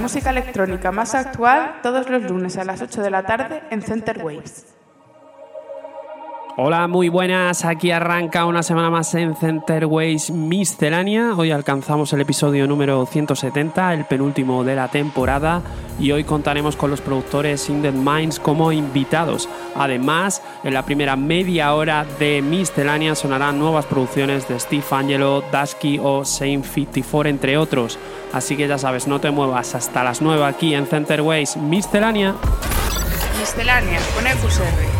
Música electrónica más actual todos los lunes a las 8 de la tarde en Center Waves. Hola, muy buenas. Aquí arranca una semana más en Centerways Miscelánea. Hoy alcanzamos el episodio número 170, el penúltimo de la temporada, y hoy contaremos con los productores Inded Minds como invitados. Además, en la primera media hora de Miscelánea sonarán nuevas producciones de Steve Angelo, Dusky o Saint 54, entre otros. Así que ya sabes, no te muevas hasta las 9 aquí en Centerways Miscelánea. Miscelánea con EQSR.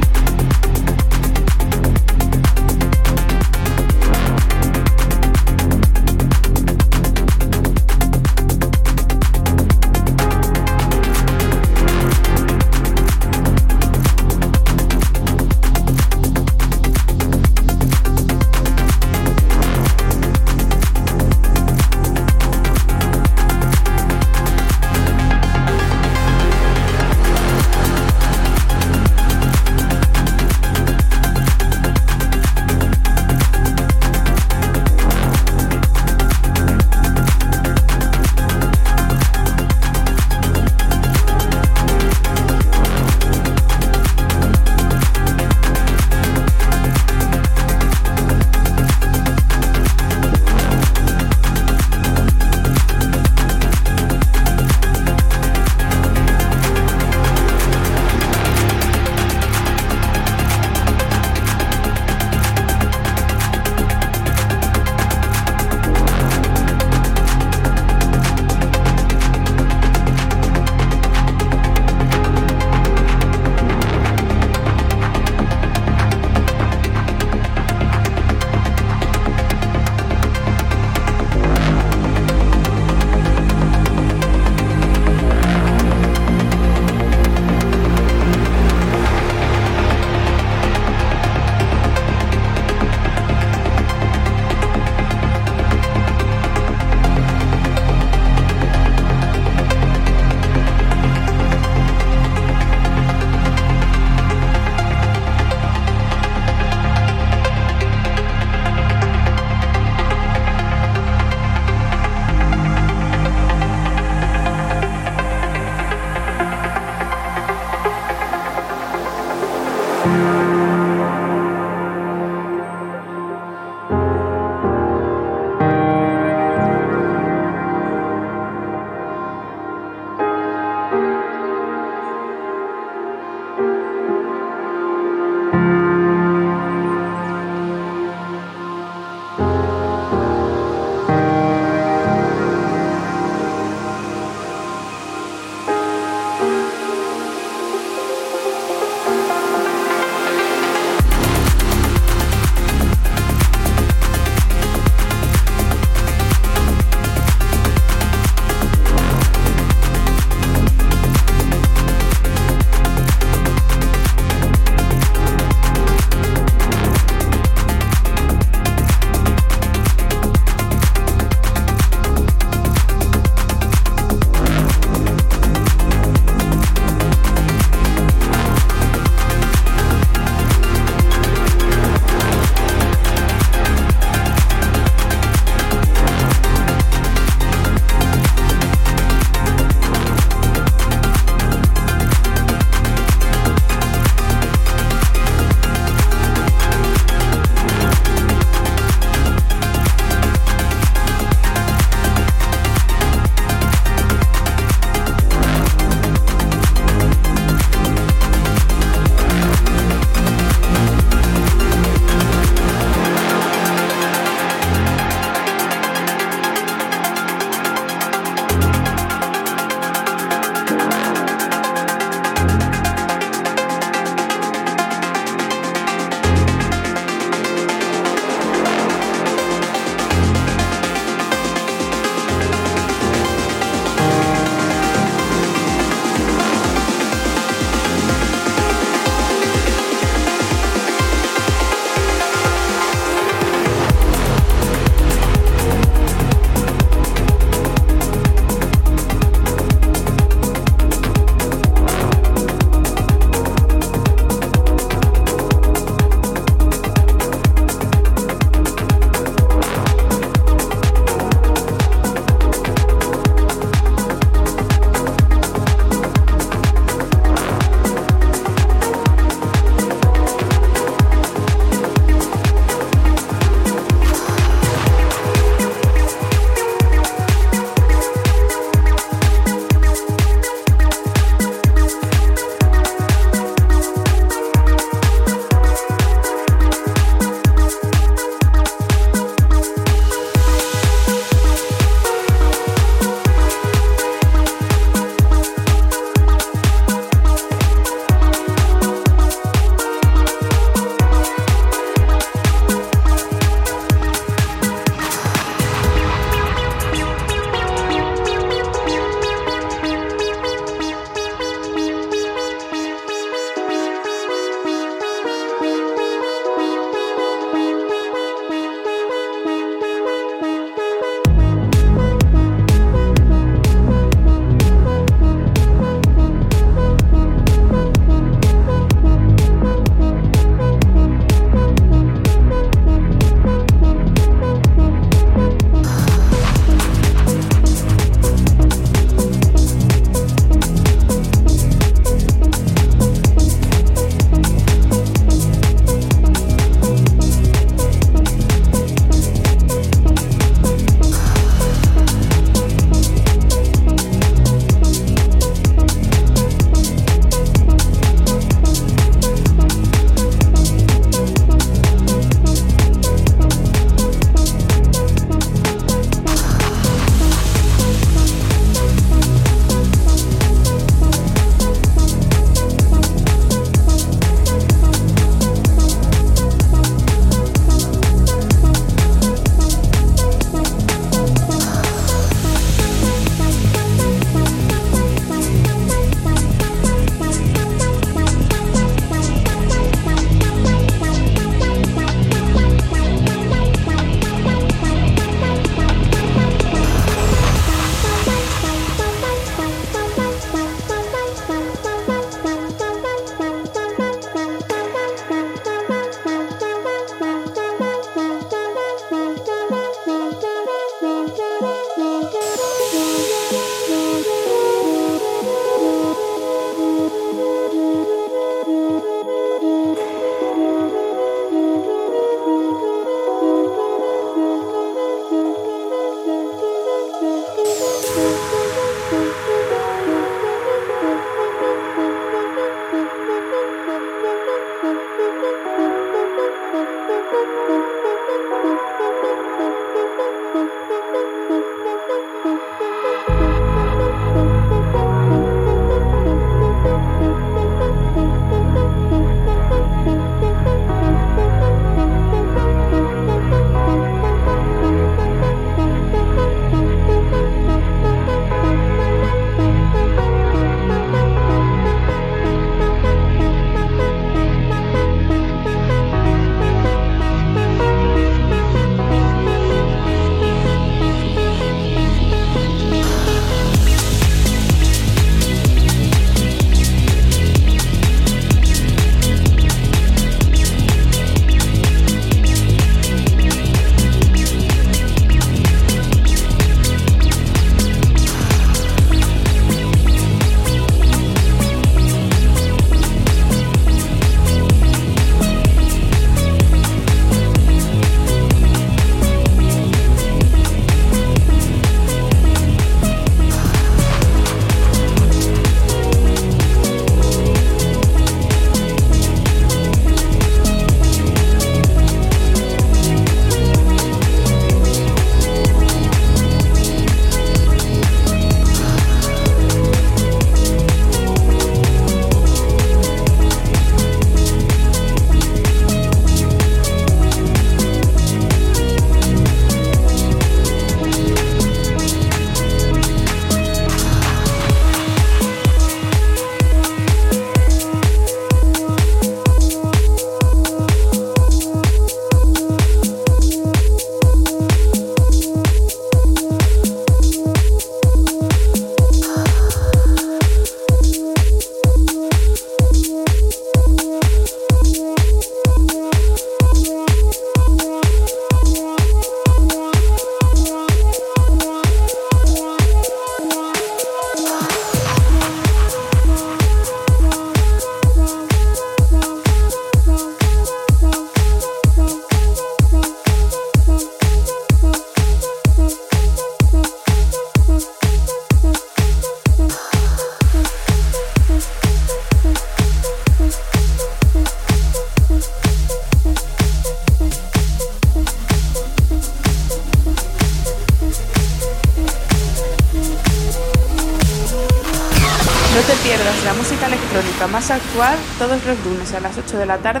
De la tarde